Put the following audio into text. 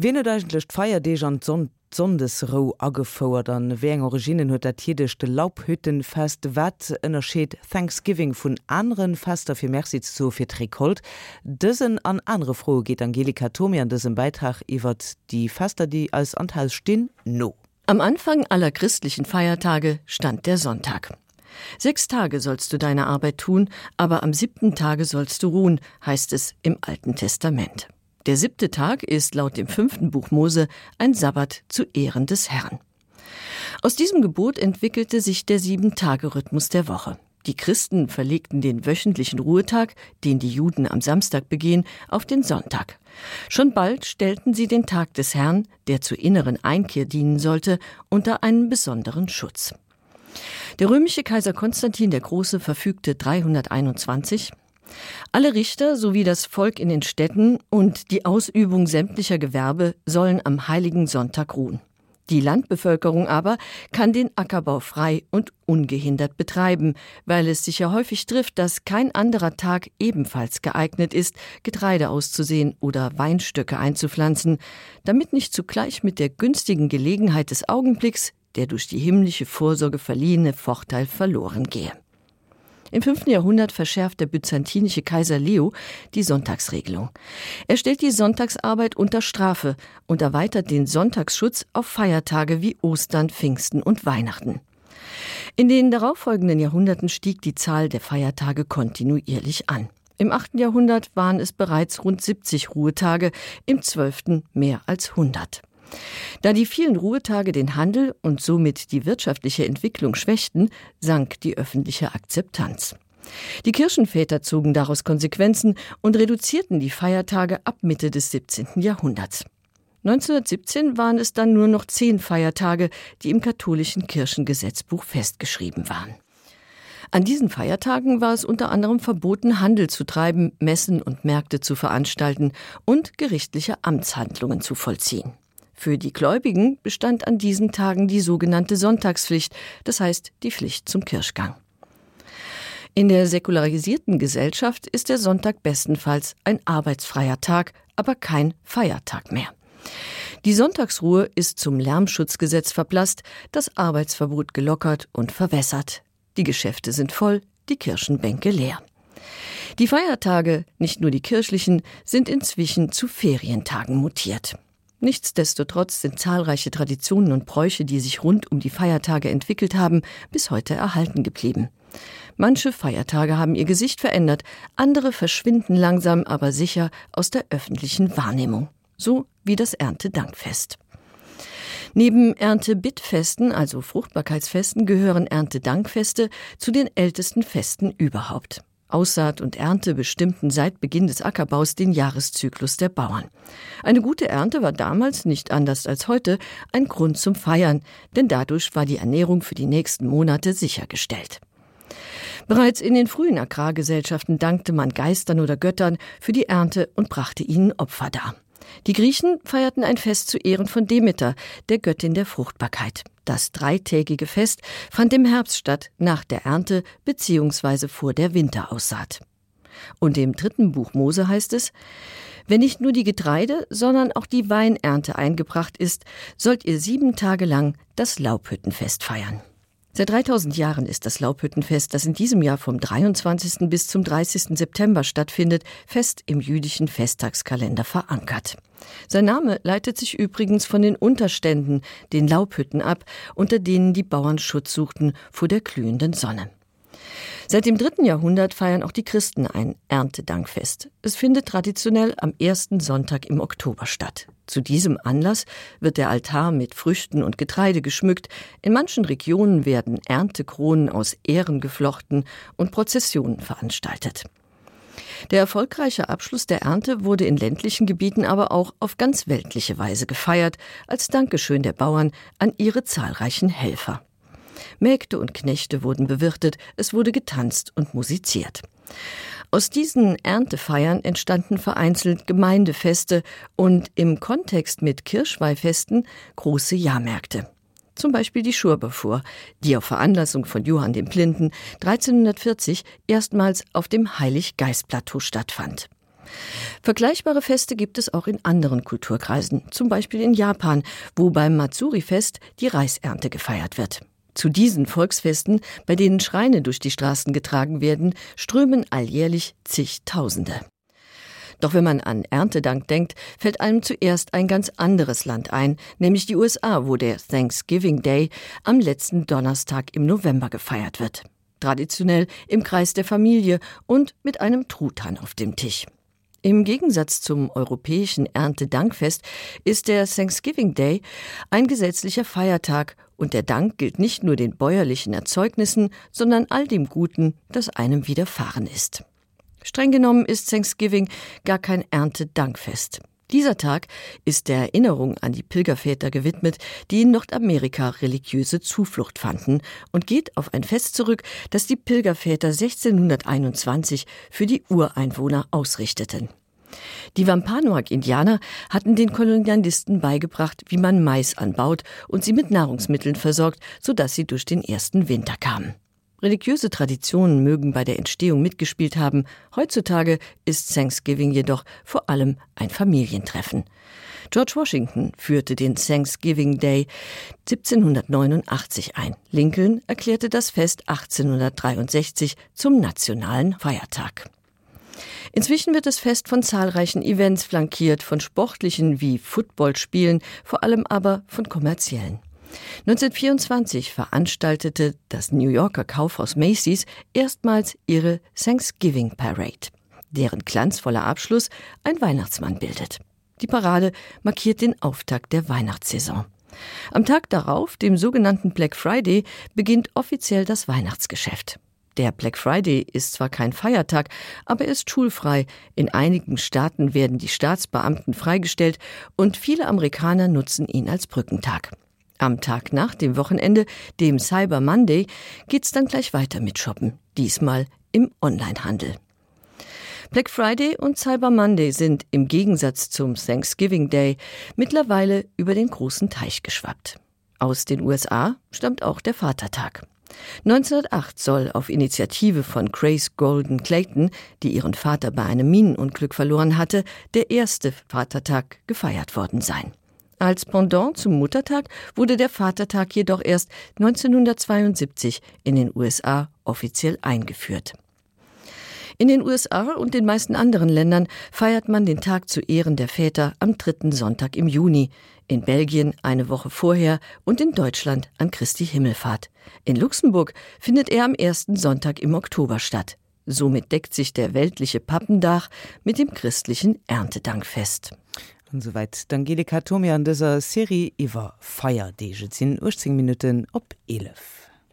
Wenn eigentlich feier de an son Sondesro aggefauerert an wé eng Originen huet dat hidechte Laubhütten fest wat ënnerscheet Thanksgiving vun anderen Faster fir Merzi zo fir Trikolt. Dëssen an andere Froh geht Angelika Tomi an dëssen Beitrag iwwer die Faster, die als Anteil stinn no. Am Anfang aller christlichen Feiertage stand der Sonntag. Sechs Tage sollst du deine Arbeit tun, aber am siebten Tage sollst du ruhen, heißt es im Alten Testament. Der siebte Tag ist laut dem fünften Buch Mose ein Sabbat zu Ehren des Herrn. Aus diesem Gebot entwickelte sich der Sieben-Tage-Rhythmus der Woche. Die Christen verlegten den wöchentlichen Ruhetag, den die Juden am Samstag begehen, auf den Sonntag. Schon bald stellten sie den Tag des Herrn, der zur inneren Einkehr dienen sollte, unter einen besonderen Schutz. Der römische Kaiser Konstantin der Große verfügte 321, alle Richter sowie das Volk in den Städten und die Ausübung sämtlicher Gewerbe sollen am heiligen Sonntag ruhen. Die Landbevölkerung aber kann den Ackerbau frei und ungehindert betreiben, weil es sich ja häufig trifft, dass kein anderer Tag ebenfalls geeignet ist, Getreide auszusehen oder Weinstöcke einzupflanzen, damit nicht zugleich mit der günstigen Gelegenheit des Augenblicks der durch die himmlische Vorsorge verliehene Vorteil verloren gehe. Im 5. Jahrhundert verschärft der byzantinische Kaiser Leo die Sonntagsregelung. Er stellt die Sonntagsarbeit unter Strafe und erweitert den Sonntagsschutz auf Feiertage wie Ostern, Pfingsten und Weihnachten. In den darauffolgenden Jahrhunderten stieg die Zahl der Feiertage kontinuierlich an. Im 8. Jahrhundert waren es bereits rund 70 Ruhetage, im 12. mehr als 100. Da die vielen Ruhetage den Handel und somit die wirtschaftliche Entwicklung schwächten, sank die öffentliche Akzeptanz. Die Kirchenväter zogen daraus Konsequenzen und reduzierten die Feiertage ab Mitte des 17. Jahrhunderts. 1917 waren es dann nur noch zehn Feiertage, die im katholischen Kirchengesetzbuch festgeschrieben waren. An diesen Feiertagen war es unter anderem verboten, Handel zu treiben, Messen und Märkte zu veranstalten und gerichtliche Amtshandlungen zu vollziehen. Für die Gläubigen bestand an diesen Tagen die sogenannte Sonntagspflicht, das heißt die Pflicht zum Kirschgang. In der säkularisierten Gesellschaft ist der Sonntag bestenfalls ein arbeitsfreier Tag, aber kein Feiertag mehr. Die Sonntagsruhe ist zum Lärmschutzgesetz verblasst, das Arbeitsverbot gelockert und verwässert. Die Geschäfte sind voll, die Kirchenbänke leer. Die Feiertage, nicht nur die kirchlichen, sind inzwischen zu Ferientagen mutiert. Nichtsdestotrotz sind zahlreiche Traditionen und Bräuche, die sich rund um die Feiertage entwickelt haben, bis heute erhalten geblieben. Manche Feiertage haben ihr Gesicht verändert, andere verschwinden langsam aber sicher aus der öffentlichen Wahrnehmung, so wie das Erntedankfest. Neben Erntebittfesten, also Fruchtbarkeitsfesten, gehören Erntedankfeste zu den ältesten Festen überhaupt. Aussaat und Ernte bestimmten seit Beginn des Ackerbaus den Jahreszyklus der Bauern. Eine gute Ernte war damals nicht anders als heute ein Grund zum Feiern, denn dadurch war die Ernährung für die nächsten Monate sichergestellt. Bereits in den frühen Agrargesellschaften dankte man Geistern oder Göttern für die Ernte und brachte ihnen Opfer dar. Die Griechen feierten ein Fest zu Ehren von Demeter, der Göttin der Fruchtbarkeit. Das dreitägige Fest fand im Herbst statt, nach der Ernte bzw. vor der Winteraussaat. Und im dritten Buch Mose heißt es, wenn nicht nur die Getreide, sondern auch die Weinernte eingebracht ist, sollt ihr sieben Tage lang das Laubhüttenfest feiern. Seit 3000 Jahren ist das Laubhüttenfest, das in diesem Jahr vom 23. bis zum 30. September stattfindet, fest im jüdischen Festtagskalender verankert. Sein Name leitet sich übrigens von den Unterständen, den Laubhütten ab, unter denen die Bauern Schutz suchten vor der glühenden Sonne. Seit dem dritten Jahrhundert feiern auch die Christen ein Erntedankfest. Es findet traditionell am ersten Sonntag im Oktober statt. Zu diesem Anlass wird der Altar mit Früchten und Getreide geschmückt. In manchen Regionen werden Erntekronen aus Ehren geflochten und Prozessionen veranstaltet. Der erfolgreiche Abschluss der Ernte wurde in ländlichen Gebieten aber auch auf ganz weltliche Weise gefeiert, als Dankeschön der Bauern an ihre zahlreichen Helfer. Mägde und Knechte wurden bewirtet, es wurde getanzt und musiziert. Aus diesen Erntefeiern entstanden vereinzelt Gemeindefeste und im Kontext mit Kirschweihfesten große Jahrmärkte. Zum Beispiel die Schurbefuhr, die auf Veranlassung von Johann dem Blinden 1340 erstmals auf dem Heiliggeistplateau stattfand. Vergleichbare Feste gibt es auch in anderen Kulturkreisen, zum Beispiel in Japan, wo beim Matsuri-Fest die Reisernte gefeiert wird. Zu diesen Volksfesten, bei denen Schreine durch die Straßen getragen werden, strömen alljährlich zigtausende. Doch wenn man an Erntedank denkt, fällt einem zuerst ein ganz anderes Land ein, nämlich die USA, wo der Thanksgiving Day am letzten Donnerstag im November gefeiert wird. Traditionell im Kreis der Familie und mit einem Truthahn auf dem Tisch. Im Gegensatz zum europäischen Erntedankfest ist der Thanksgiving Day ein gesetzlicher Feiertag und der Dank gilt nicht nur den bäuerlichen Erzeugnissen, sondern all dem Guten, das einem widerfahren ist. Streng genommen ist Thanksgiving gar kein Erntedankfest. Dieser Tag ist der Erinnerung an die Pilgerväter gewidmet, die in Nordamerika religiöse Zuflucht fanden und geht auf ein Fest zurück, das die Pilgerväter 1621 für die Ureinwohner ausrichteten. Die Wampanoag-Indianer hatten den Kolonialisten beigebracht, wie man Mais anbaut und sie mit Nahrungsmitteln versorgt, sodass sie durch den ersten Winter kamen. Religiöse Traditionen mögen bei der Entstehung mitgespielt haben. Heutzutage ist Thanksgiving jedoch vor allem ein Familientreffen. George Washington führte den Thanksgiving Day 1789 ein. Lincoln erklärte das Fest 1863 zum nationalen Feiertag. Inzwischen wird das Fest von zahlreichen Events flankiert, von sportlichen wie Footballspielen, vor allem aber von kommerziellen. 1924 veranstaltete das New Yorker Kaufhaus Macy's erstmals ihre Thanksgiving Parade, deren glanzvoller Abschluss ein Weihnachtsmann bildet. Die Parade markiert den Auftakt der Weihnachtssaison. Am Tag darauf, dem sogenannten Black Friday, beginnt offiziell das Weihnachtsgeschäft. Der Black Friday ist zwar kein Feiertag, aber er ist schulfrei. In einigen Staaten werden die Staatsbeamten freigestellt und viele Amerikaner nutzen ihn als Brückentag. Am Tag nach dem Wochenende, dem Cyber Monday, geht's dann gleich weiter mit Shoppen, diesmal im Onlinehandel. Black Friday und Cyber Monday sind im Gegensatz zum Thanksgiving Day mittlerweile über den großen Teich geschwappt. Aus den USA stammt auch der Vatertag. 1908 soll auf Initiative von Grace Golden Clayton, die ihren Vater bei einem Minenunglück verloren hatte, der erste Vatertag gefeiert worden sein. Als Pendant zum Muttertag wurde der Vatertag jedoch erst 1972 in den USA offiziell eingeführt. In den USA und den meisten anderen Ländern feiert man den Tag zu Ehren der Väter am dritten Sonntag im Juni, in Belgien eine Woche vorher und in Deutschland an Christi Himmelfahrt. In Luxemburg findet er am ersten Sonntag im Oktober statt. Somit deckt sich der weltliche Pappendach mit dem christlichen Erntedankfest soweit d'Angelika Tomi an dëser Serie iwwer Feierdege sinn 18 Minuten op 11.